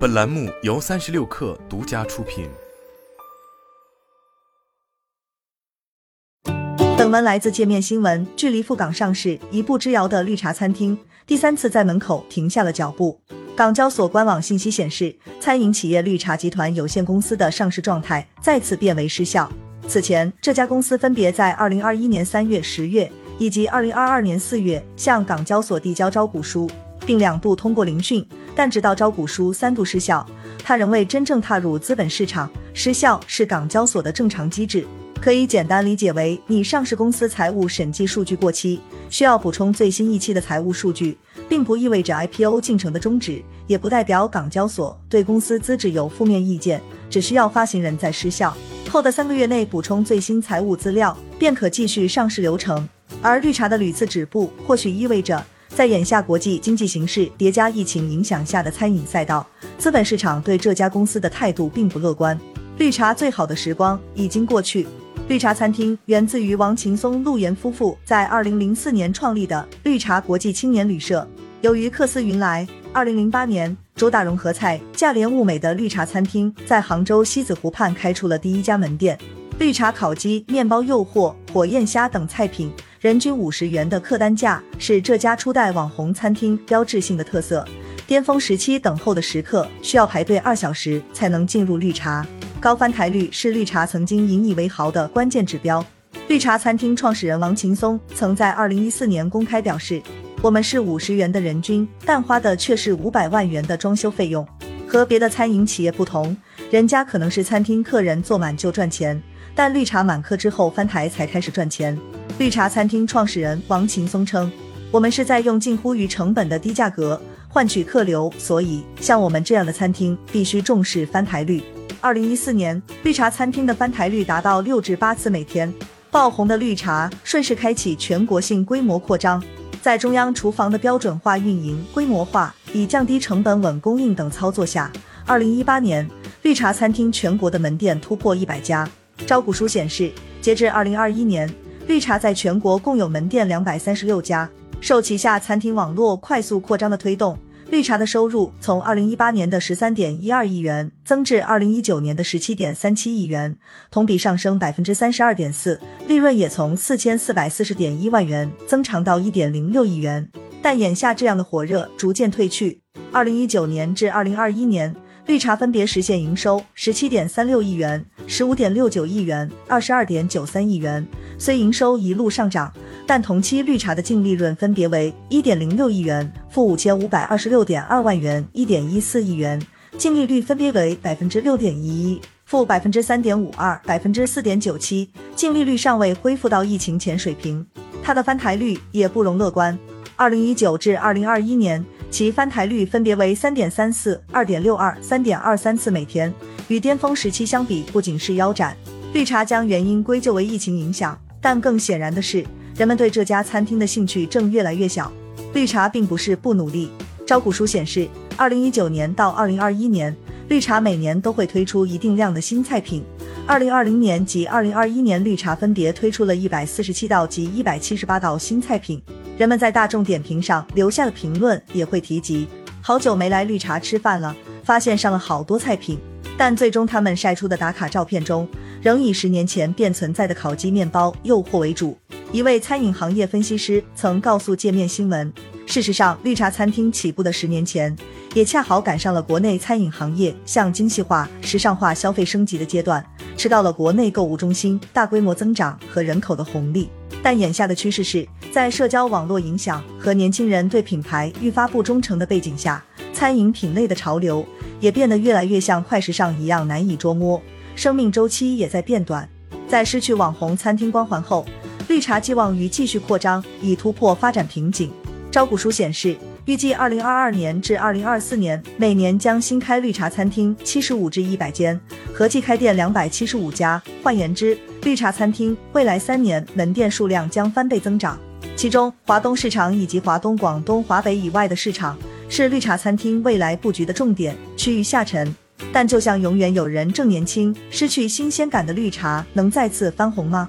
本栏目由三十六氪独家出品。本文来自界面新闻。距离赴港上市一步之遥的绿茶餐厅，第三次在门口停下了脚步。港交所官网信息显示，餐饮企业绿茶集团有限公司的上市状态再次变为失效。此前，这家公司分别在二零二一年三月、十月以及二零二二年四月向港交所递交招股书。并两度通过聆讯，但直到招股书三度失效，他仍未真正踏入资本市场。失效是港交所的正常机制，可以简单理解为你上市公司财务审计数据过期，需要补充最新一期的财务数据，并不意味着 IPO 进程的终止，也不代表港交所对公司资质有负面意见，只需要发行人在失效后的三个月内补充最新财务资料，便可继续上市流程。而绿茶的屡次止步，或许意味着。在眼下国际经济形势叠加疫情影响下的餐饮赛道，资本市场对这家公司的态度并不乐观。绿茶最好的时光已经过去。绿茶餐厅源自于王秦松、陆岩夫妇在二零零四年创立的绿茶国际青年旅社。由于客似云来，二零零八年主打融合菜、价廉物美的绿茶餐厅在杭州西子湖畔开出了第一家门店。绿茶烤鸡、面包诱惑、火焰虾等菜品。人均五十元的客单价是这家初代网红餐厅标志性的特色。巅峰时期等候的食客需要排队二小时才能进入绿茶。高翻台率是绿茶曾经引以为豪的关键指标。绿茶餐厅创始人王劲松曾在二零一四年公开表示：“我们是五十元的人均，但花的却是五百万元的装修费用。和别的餐饮企业不同，人家可能是餐厅客人坐满就赚钱，但绿茶满客之后翻台才开始赚钱。”绿茶餐厅创始人王劲松称：“我们是在用近乎于成本的低价格换取客流，所以像我们这样的餐厅必须重视翻台率。”二零一四年，绿茶餐厅的翻台率达到六至八次每天。爆红的绿茶顺势开启全国性规模扩张，在中央厨房的标准化运营、规模化以降低成本、稳供应等操作下，二零一八年绿茶餐厅全国的门店突破一百家。招股书显示，截至二零二一年。绿茶在全国共有门店两百三十六家，受旗下餐厅网络快速扩张的推动，绿茶的收入从二零一八年的十三点一二亿元增至二零一九年的十七点三七亿元，同比上升百分之三十二点四，利润也从四千四百四十点一万元增长到一点零六亿元。但眼下这样的火热逐渐褪去，二零一九年至二零二一年，绿茶分别实现营收十七点三六亿元、十五点六九亿元、二十二点九三亿元。虽营收一路上涨，但同期绿茶的净利润分别为一点零六亿元、负五千五百二十六点二万元、一点一四亿元，净利率分别为百分之六点一一、负百分之三点五二、百分之四点九七，净利率尚未恢复到疫情前水平。它的翻台率也不容乐观，二零一九至二零二一年，其翻台率分别为三点三四、二点六二、三点二三次每天，与巅峰时期相比，不仅是腰斩。绿茶将原因归咎为疫情影响。但更显然的是，人们对这家餐厅的兴趣正越来越小。绿茶并不是不努力。招股书显示，二零一九年到二零二一年，绿茶每年都会推出一定量的新菜品。二零二零年及二零二一年，绿茶分别推出了一百四十七道及一百七十八道新菜品。人们在大众点评上留下的评论也会提及：好久没来绿茶吃饭了，发现上了好多菜品。但最终他们晒出的打卡照片中。仍以十年前便存在的烤鸡面包诱惑为主。一位餐饮行业分析师曾告诉界面新闻，事实上，绿茶餐厅起步的十年前，也恰好赶上了国内餐饮行业向精细化、时尚化消费升级的阶段，吃到了国内购物中心大规模增长和人口的红利。但眼下的趋势是在社交网络影响和年轻人对品牌愈发不忠诚的背景下，餐饮品类的潮流也变得越来越像快时尚一样难以捉摸。生命周期也在变短，在失去网红餐厅光环后，绿茶寄望于继续扩张，以突破发展瓶颈。招股书显示，预计二零二二年至二零二四年，每年将新开绿茶餐厅七十五至一百间，合计开店两百七十五家。换言之，绿茶餐厅未来三年门店数量将翻倍增长。其中，华东市场以及华东、广东、华北以外的市场是绿茶餐厅未来布局的重点区域下沉。但就像永远有人正年轻，失去新鲜感的绿茶，能再次翻红吗？